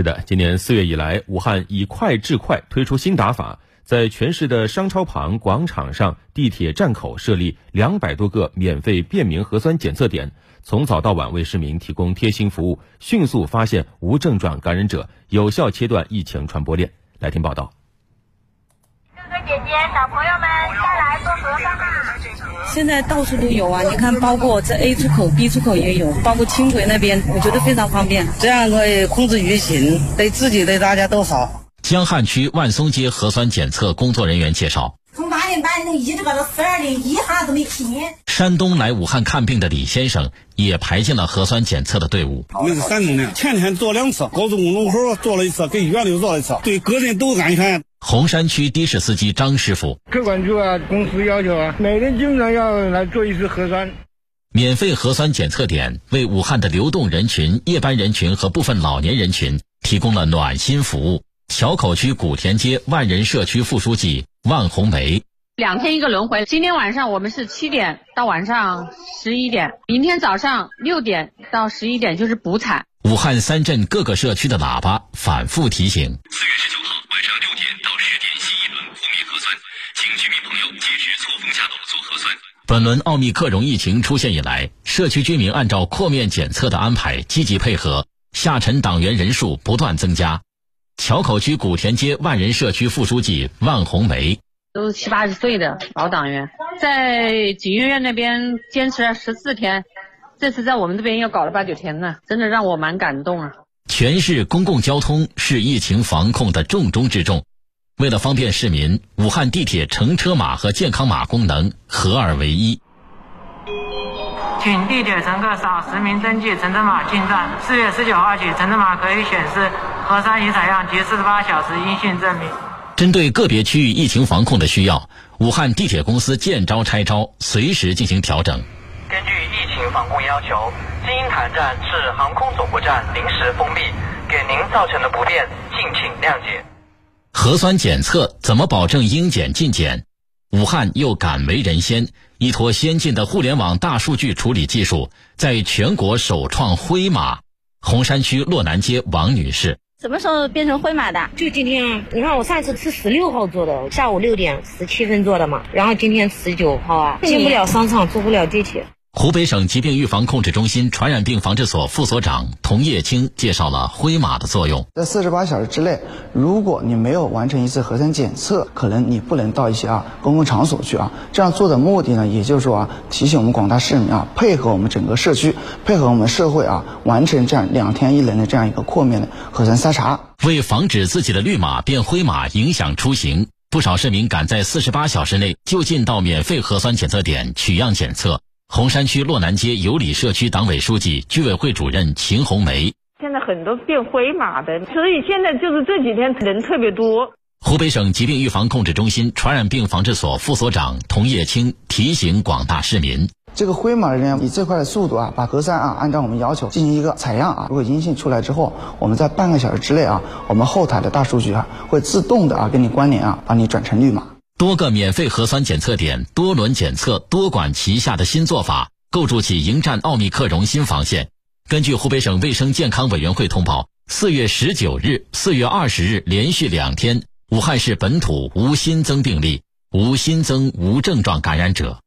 是的，今年四月以来，武汉以快治快推出新打法，在全市的商超旁、广场上、地铁站口设立两百多个免费便民核酸检测点，从早到晚为市民提供贴心服务，迅速发现无症状感染者，有效切断疫情传播链。来听报道。哥哥姐姐、小朋友们下！现在到处都有啊，你看，包括这 A 出口、B 出口也有，包括轻轨那边，我觉得非常方便。这样可以控制疫情，对自己对大家都好。江汉区万松街核酸检测工作人员介绍，从八点半能一直搞到十二点，一下都没停。山东来武汉看病的李先生也排进了核酸检测的队伍。我们是山东的，前天做两次，高速公路口做了一次，跟医院里做了一次，对个人都安全。洪山区的士司机张师傅，客管处啊，公司要求啊，每人基本上要来做一次核酸。免费核酸检测点为武汉的流动人群、夜班人群和部分老年人群提供了暖心服务。硚口区古田街万人社区副书记万红梅，两天一个轮回，今天晚上我们是七点到晚上十一点，明天早上六点到十一点就是补采。武汉三镇各个社区的喇叭反复提醒：四月十九号酸，请居民朋友及时错峰下楼做核酸。本轮奥密克戎疫情出现以来，社区居民按照扩面检测的安排积极配合，下沉党员人数不断增加。桥口区古田街万人社区副书记万红梅，都是七八十岁的老党员，在景岳院那边坚持了十四天，这次在我们这边又搞了八九天呢，真的让我蛮感动啊！全市公共交通是疫情防控的重中之重，为了方便市民，武汉地铁乘车码和健康码功能合二为一。请地铁乘客扫实名登记乘车码进站。四月十九号起，乘车码可以显示核酸已采样及四十八小时阴性证明。针对个别区域疫情防控的需要，武汉地铁公司见招拆招，随时进行调整。根据疫情防控要求，金鹰潭站是航空总部站临时封闭，给您造成的不便，敬请谅解。核酸检测怎么保证应检尽检？武汉又敢为人先，依托先进的互联网大数据处理技术，在全国首创灰码。洪山区洛南街王女士，什么时候变成灰码的？就今天啊，你看我上次是十六号做的，下午六点十七分做的嘛，然后今天十九号啊，进不了商场，坐不了地铁。湖北省疾病预防控制中心传染病防治所副所长童叶青介绍了灰码的作用。在四十八小时之内，如果你没有完成一次核酸检测，可能你不能到一些啊公共场所去啊。这样做的目的呢，也就是说啊，提醒我们广大市民啊，配合我们整个社区，配合我们社会啊，完成这样两天一轮的这样一个扩面的核酸筛查。为防止自己的绿码变灰码影响出行，不少市民赶在四十八小时内就近到免费核酸检测点取样检测。洪山区洛南街有里社区党委书记、居委会主任秦红梅：现在很多变灰码的，所以现在就是这几天人特别多。湖北省疾病预防控制中心传染病防治所副所长童叶青提醒广大市民：这个灰码的人以最快的速度啊，把核酸啊按照我们要求进行一个采样啊，如果阴性出来之后，我们在半个小时之内啊，我们后台的大数据啊会自动的啊跟你关联啊，把你转成绿码。多个免费核酸检测点、多轮检测、多管齐下的新做法，构筑起迎战奥密克戎新防线。根据湖北省卫生健康委员会通报，四月十九日、四月二十日连续两天，武汉市本土无新增病例，无新增无症状感染者。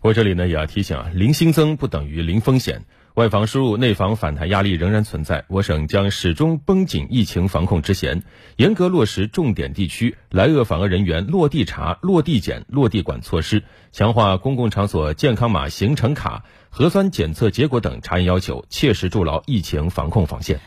我这里呢也要提醒啊，零新增不等于零风险。外防输入、内防反弹压力仍然存在，我省将始终绷紧疫情防控之弦，严格落实重点地区来鄂访鄂人员落地查、落地检、落地管措施，强化公共场所健康码、行程卡、核酸检测结果等查验要求，切实筑牢疫情防控防线。